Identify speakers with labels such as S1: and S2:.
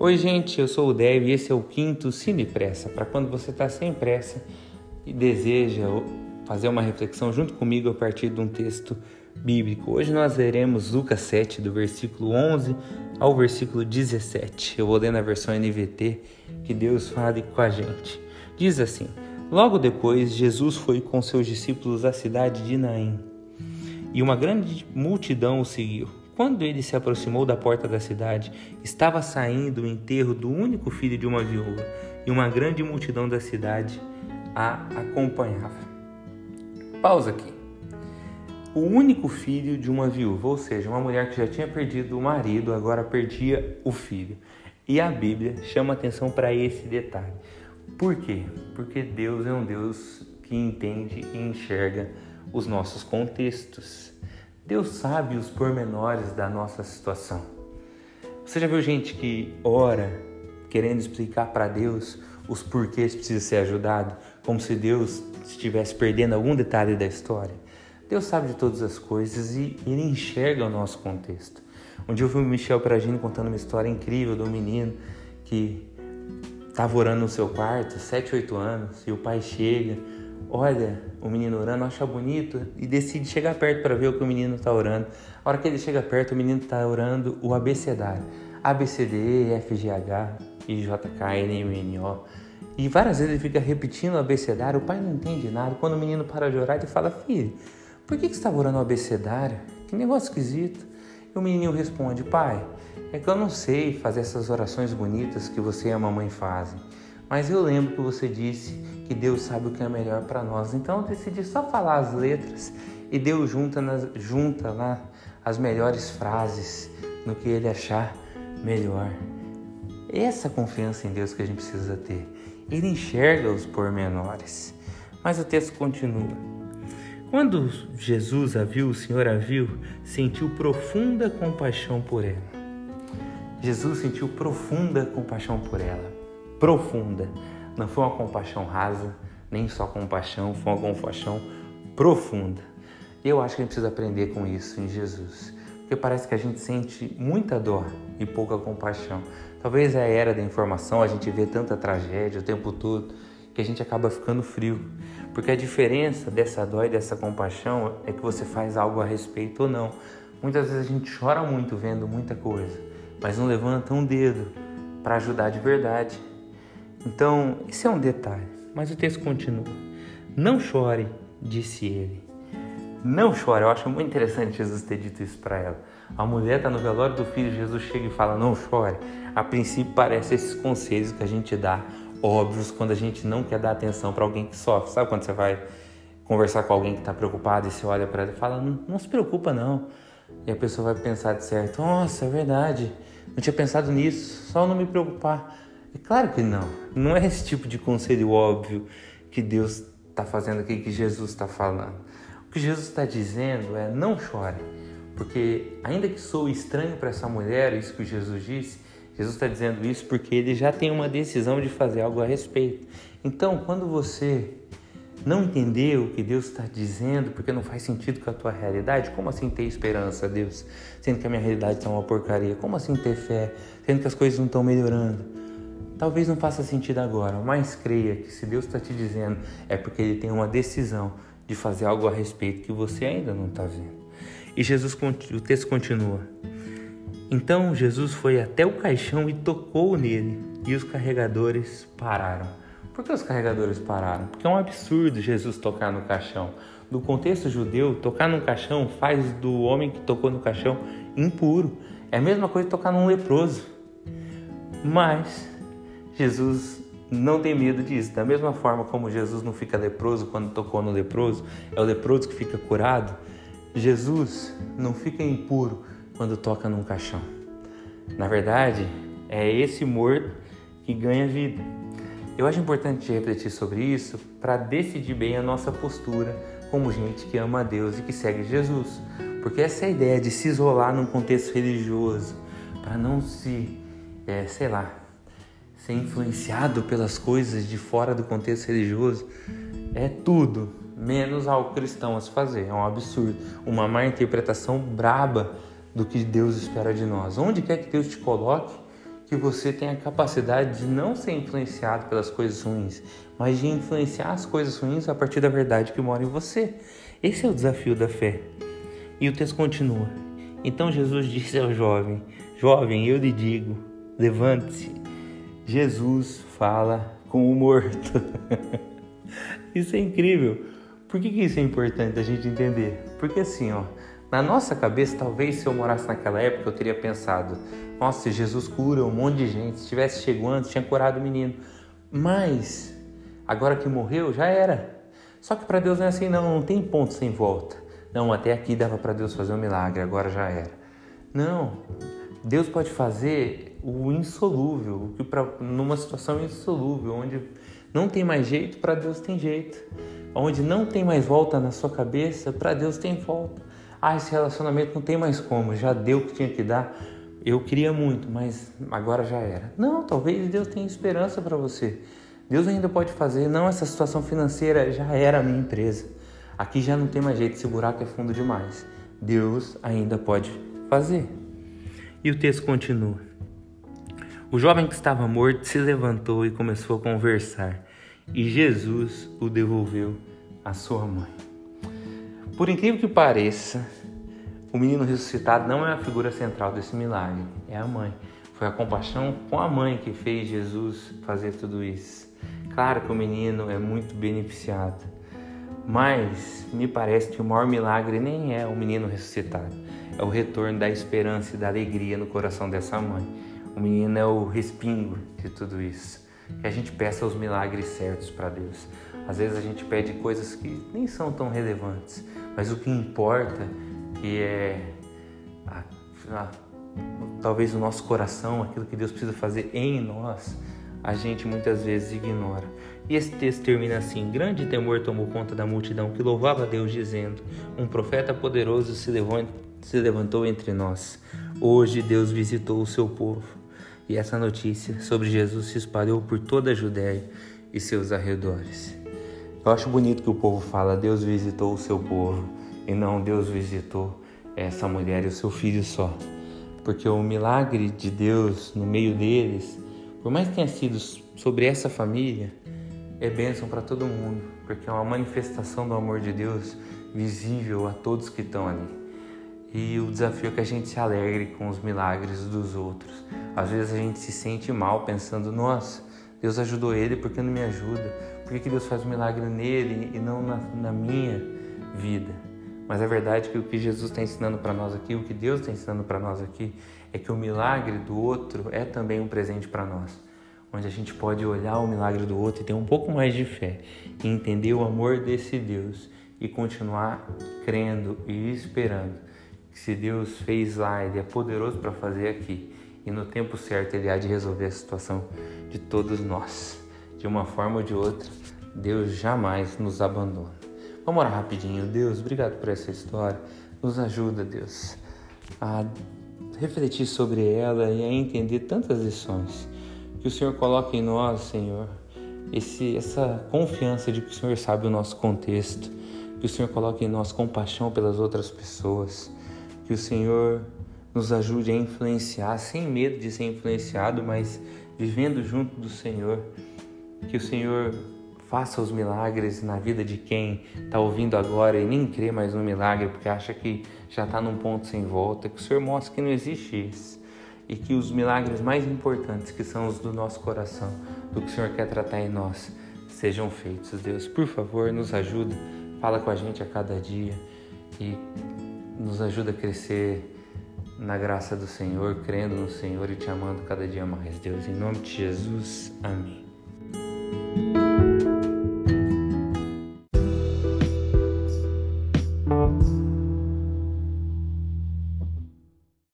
S1: Oi, gente, eu sou o Dev e esse é o quinto Cine Pressa, para quando você está sem pressa e deseja fazer uma reflexão junto comigo a partir de um texto bíblico. Hoje nós leremos Lucas 7, do versículo 11 ao versículo 17. Eu vou ler na versão NVT, que Deus fale com a gente. Diz assim: Logo depois, Jesus foi com seus discípulos à cidade de Naim, e uma grande multidão o seguiu. Quando ele se aproximou da porta da cidade, estava saindo o enterro do único filho de uma viúva, e uma grande multidão da cidade a acompanhava. Pausa aqui. O único filho de uma viúva, ou seja, uma mulher que já tinha perdido o marido, agora perdia o filho. E a Bíblia chama atenção para esse detalhe. Por quê? Porque Deus é um Deus que entende e enxerga os nossos contextos. Deus sabe os pormenores da nossa situação. Você já viu gente que ora querendo explicar para Deus os porquês precisa ser ajudado, como se Deus estivesse perdendo algum detalhe da história? Deus sabe de todas as coisas e Ele enxerga o nosso contexto. Um dia eu vi o Michel Peragini contando uma história incrível de um menino que estava orando no seu quarto, 7, 8 anos, e o pai chega olha o menino orando, acha bonito e decide chegar perto para ver o que o menino está orando. A hora que ele chega perto, o menino está orando o abecedário. A, B, C, D, E, várias vezes ele fica repetindo o abecedário, o pai não entende nada. Quando o menino para de orar, ele fala, filho, por que, que você estava orando o abecedário? Que negócio esquisito. E o menino responde, pai, é que eu não sei fazer essas orações bonitas que você e a mamãe fazem. Mas eu lembro que você disse que Deus sabe o que é melhor para nós. Então eu decidi só falar as letras e Deus junta, nas, junta lá as melhores frases no que Ele achar melhor. Essa confiança em Deus que a gente precisa ter. Ele enxerga os pormenores. Mas o texto continua. Quando Jesus a viu, o Senhor a viu, sentiu profunda compaixão por ela. Jesus sentiu profunda compaixão por ela profunda. Não foi uma compaixão rasa, nem só compaixão, foi uma compaixão profunda. Eu acho que a gente precisa aprender com isso em Jesus, porque parece que a gente sente muita dor e pouca compaixão. Talvez é a era da informação, a gente vê tanta tragédia o tempo todo que a gente acaba ficando frio. Porque a diferença dessa dor e dessa compaixão é que você faz algo a respeito ou não. Muitas vezes a gente chora muito vendo muita coisa, mas não levanta um dedo para ajudar de verdade. Então, isso é um detalhe, mas o texto continua. Não chore, disse ele. Não chore, eu acho muito interessante Jesus ter dito isso para ela. A mulher está no velório do filho, Jesus chega e fala: Não chore. A princípio, parece esses conselhos que a gente dá, óbvios, quando a gente não quer dar atenção para alguém que sofre. Sabe quando você vai conversar com alguém que está preocupado e você olha para ela e fala: não, não se preocupa, não. E a pessoa vai pensar de certo: Nossa, é verdade, não tinha pensado nisso, só não me preocupar. É claro que não. Não é esse tipo de conselho óbvio que Deus está fazendo aqui, que Jesus está falando. O que Jesus está dizendo é: não chore, porque ainda que sou estranho para essa mulher, isso que Jesus disse, Jesus está dizendo isso porque ele já tem uma decisão de fazer algo a respeito. Então, quando você não entender o que Deus está dizendo, porque não faz sentido com a tua realidade, como assim ter esperança, Deus, sendo que a minha realidade está uma porcaria? Como assim ter fé, sendo que as coisas não estão melhorando? Talvez não faça sentido agora, mas creia que se Deus está te dizendo é porque Ele tem uma decisão de fazer algo a respeito que você ainda não está vendo. E Jesus, o texto continua. Então Jesus foi até o caixão e tocou nele, e os carregadores pararam. Por que os carregadores pararam? Porque é um absurdo Jesus tocar no caixão. No contexto judeu, tocar no caixão faz do homem que tocou no caixão impuro. É a mesma coisa tocar num leproso. Mas Jesus não tem medo disso. Da mesma forma como Jesus não fica leproso quando tocou no leproso, é o leproso que fica curado. Jesus não fica impuro quando toca num caixão. Na verdade, é esse morto que ganha vida. Eu acho importante refletir sobre isso para decidir bem a nossa postura como gente que ama a Deus e que segue Jesus. Porque essa é ideia de se isolar num contexto religioso, para não se, é, sei lá, ser influenciado pelas coisas de fora do contexto religioso é tudo menos algo cristão a se fazer. É um absurdo, uma má interpretação braba do que Deus espera de nós. Onde quer que Deus te coloque, que você tenha a capacidade de não ser influenciado pelas coisas ruins, mas de influenciar as coisas ruins a partir da verdade que mora em você. Esse é o desafio da fé. E o texto continua. Então Jesus disse ao jovem: Jovem, eu lhe digo, levante-se. Jesus fala com o morto. isso é incrível. Por que, que isso é importante a gente entender? Porque assim, ó, na nossa cabeça, talvez se eu morasse naquela época, eu teria pensado: nossa, Jesus cura um monte de gente. Se tivesse chegado antes, tinha curado o menino. Mas, agora que morreu, já era. Só que para Deus não é assim, não, não tem ponto sem volta. Não, até aqui dava para Deus fazer um milagre, agora já era. Não, Deus pode fazer o insolúvel, que para numa situação insolúvel, onde não tem mais jeito, para Deus tem jeito. Onde não tem mais volta na sua cabeça, para Deus tem volta. Ah, esse relacionamento não tem mais como, já deu o que tinha que dar. Eu queria muito, mas agora já era. Não, talvez Deus tenha esperança para você. Deus ainda pode fazer. Não, essa situação financeira já era a minha empresa. Aqui já não tem mais jeito, esse buraco é fundo demais. Deus ainda pode fazer. E o texto continua. O jovem que estava morto se levantou e começou a conversar, e Jesus o devolveu à sua mãe. Por incrível que pareça, o menino ressuscitado não é a figura central desse milagre, é a mãe. Foi a compaixão com a mãe que fez Jesus fazer tudo isso. Claro que o menino é muito beneficiado, mas me parece que o maior milagre nem é o menino ressuscitado, é o retorno da esperança e da alegria no coração dessa mãe. O menino é o respingo de tudo isso. Que a gente peça os milagres certos para Deus. Às vezes a gente pede coisas que nem são tão relevantes, mas o que importa que é a, a, talvez o nosso coração, aquilo que Deus precisa fazer em nós, a gente muitas vezes ignora. E esse texto termina assim: Grande temor tomou conta da multidão que louvava a Deus, dizendo: Um profeta poderoso se levantou, se levantou entre nós. Hoje Deus visitou o seu povo. E essa notícia sobre Jesus se espalhou por toda a Judéia e seus arredores. Eu acho bonito que o povo fala: Deus visitou o seu povo, e não Deus visitou essa mulher e o seu filho só. Porque o milagre de Deus no meio deles, por mais que tenha sido sobre essa família, é bênção para todo mundo, porque é uma manifestação do amor de Deus visível a todos que estão ali. E o desafio é que a gente se alegre com os milagres dos outros. Às vezes a gente se sente mal pensando, nossa, Deus ajudou ele, por que não me ajuda? Por que, que Deus faz um milagre nele e não na, na minha vida? Mas a verdade é que o que Jesus está ensinando para nós aqui, o que Deus está ensinando para nós aqui, é que o milagre do outro é também um presente para nós. Onde a gente pode olhar o milagre do outro e ter um pouco mais de fé, e entender o amor desse Deus e continuar crendo e esperando se Deus fez lá, Ele é poderoso para fazer aqui e no tempo certo Ele há de resolver a situação de todos nós de uma forma ou de outra, Deus jamais nos abandona. Vamos orar rapidinho. Deus, obrigado por essa história. Nos ajuda, Deus, a refletir sobre ela e a entender tantas lições. Que o Senhor coloque em nós, Senhor, esse, essa confiança de que o Senhor sabe o nosso contexto. Que o Senhor coloque em nós compaixão pelas outras pessoas. Que o Senhor nos ajude a influenciar, sem medo de ser influenciado, mas vivendo junto do Senhor que o Senhor faça os milagres na vida de quem está ouvindo agora e nem crê mais no milagre porque acha que já está num ponto sem volta. Que o Senhor mostre que não existe isso e que os milagres mais importantes, que são os do nosso coração, do que o Senhor quer tratar em nós, sejam feitos. Deus, por favor, nos ajuda, fala com a gente a cada dia e nos ajuda a crescer na graça do Senhor, crendo no Senhor e te amando cada dia mais. Deus, em nome de Jesus, amém.